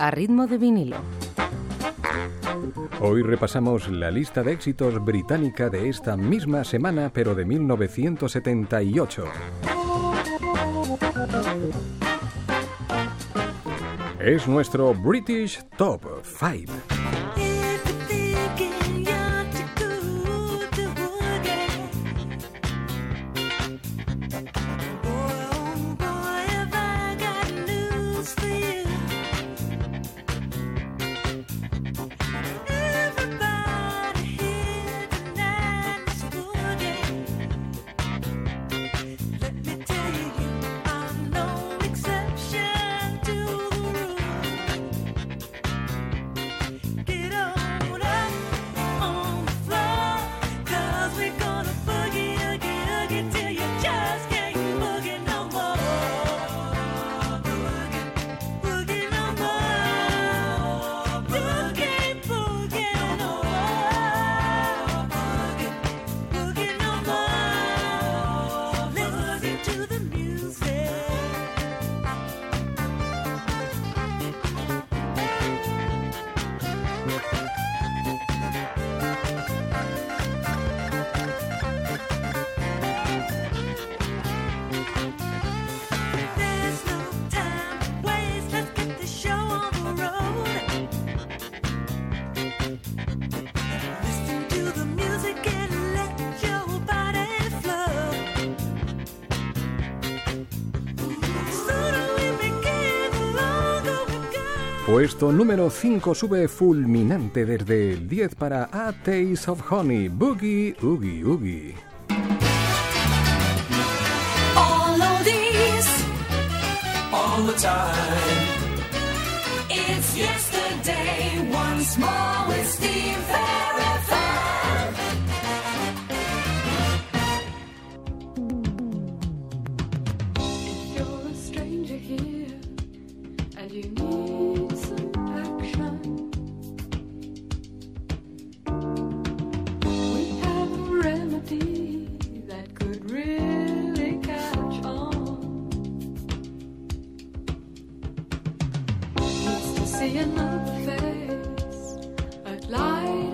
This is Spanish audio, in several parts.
a ritmo de vinilo. Hoy repasamos la lista de éxitos británica de esta misma semana, pero de 1978. Es nuestro British Top 5. Puesto número 5 sube fulminante desde el 10 para A Taste of Honey, Boogie Oogie Oogie. All of these, all the time. Once more with Steve If you're a stranger here and you need some action, we have a remedy that could really catch on. Needs to see another face life.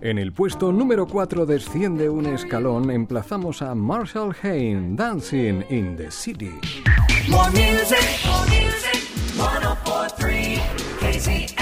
En el puesto número 4 desciende un escalón, emplazamos a Marshall Hain, Dancing in the City. More music, more music. 1043 KZLT.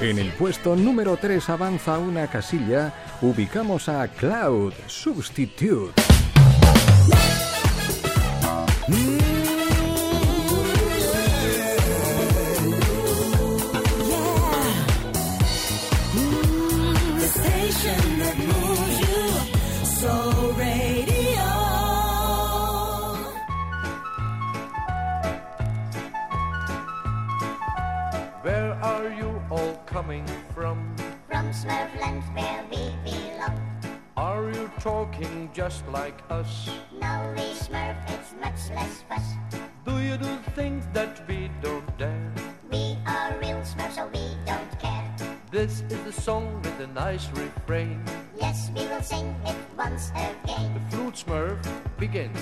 En el puesto número 3 avanza una casilla, ubicamos a Cloud Substitute. Smurfland where we belong. Are you talking just like us? No, we Smurf, it's much less fuss. Do you do things that we don't dare? We are real Smurfs, so we don't care. This is a song with a nice refrain. Yes, we will sing it once again. The Flute Smurf begins.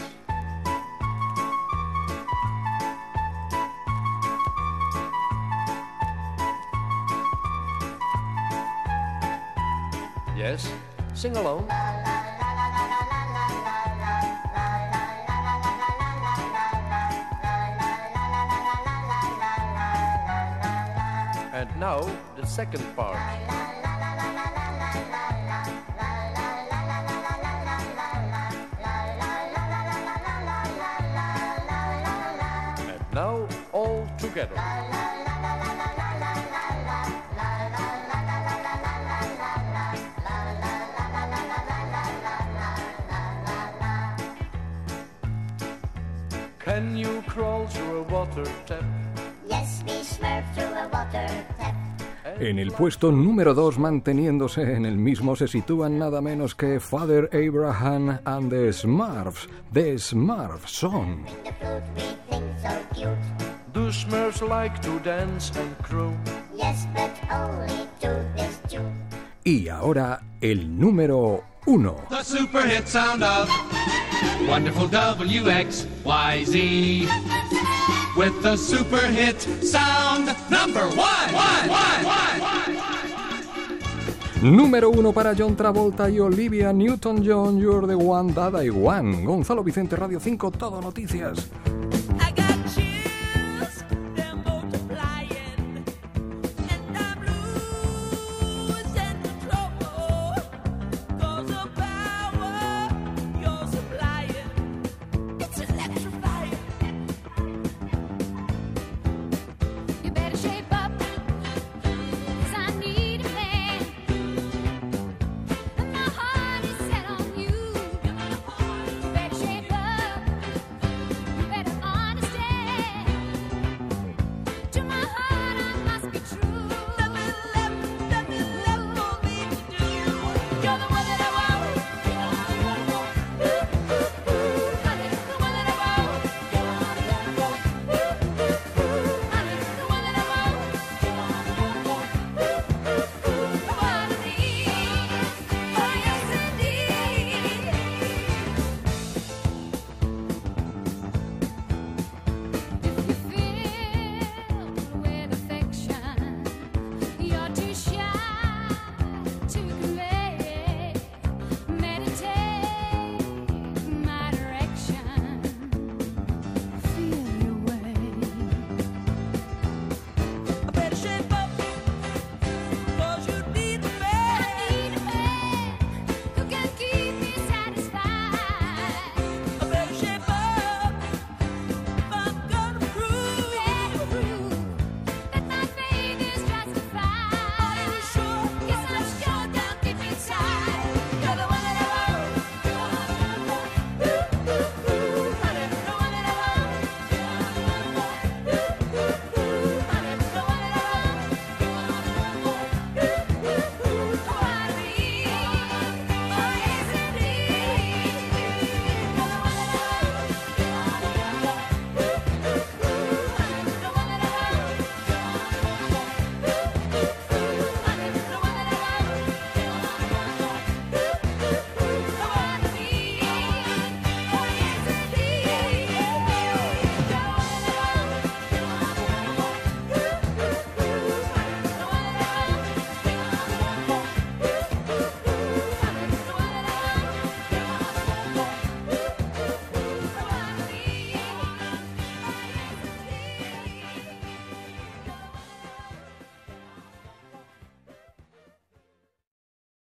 Yes, sing along. And now the second part. And now all together. Can you crawl through a water tap? Yes, we Smurf through a water tap. En el puesto número 2, manteniéndose en el mismo, se sitúan nada menos que Father Abraham and the Smurfs, The Smurf Song. Do Smurfs like to dance and croon? Yes, but only to this tune. Y ahora el número 1. The super hit sound of wonderful WXYZ. With the super hit sound number one. one, one, one. Número 1 para John Travolta y Olivia Newton-John, You're the One That I Want. Gonzalo Vicente, Radio 5, Todo Noticias.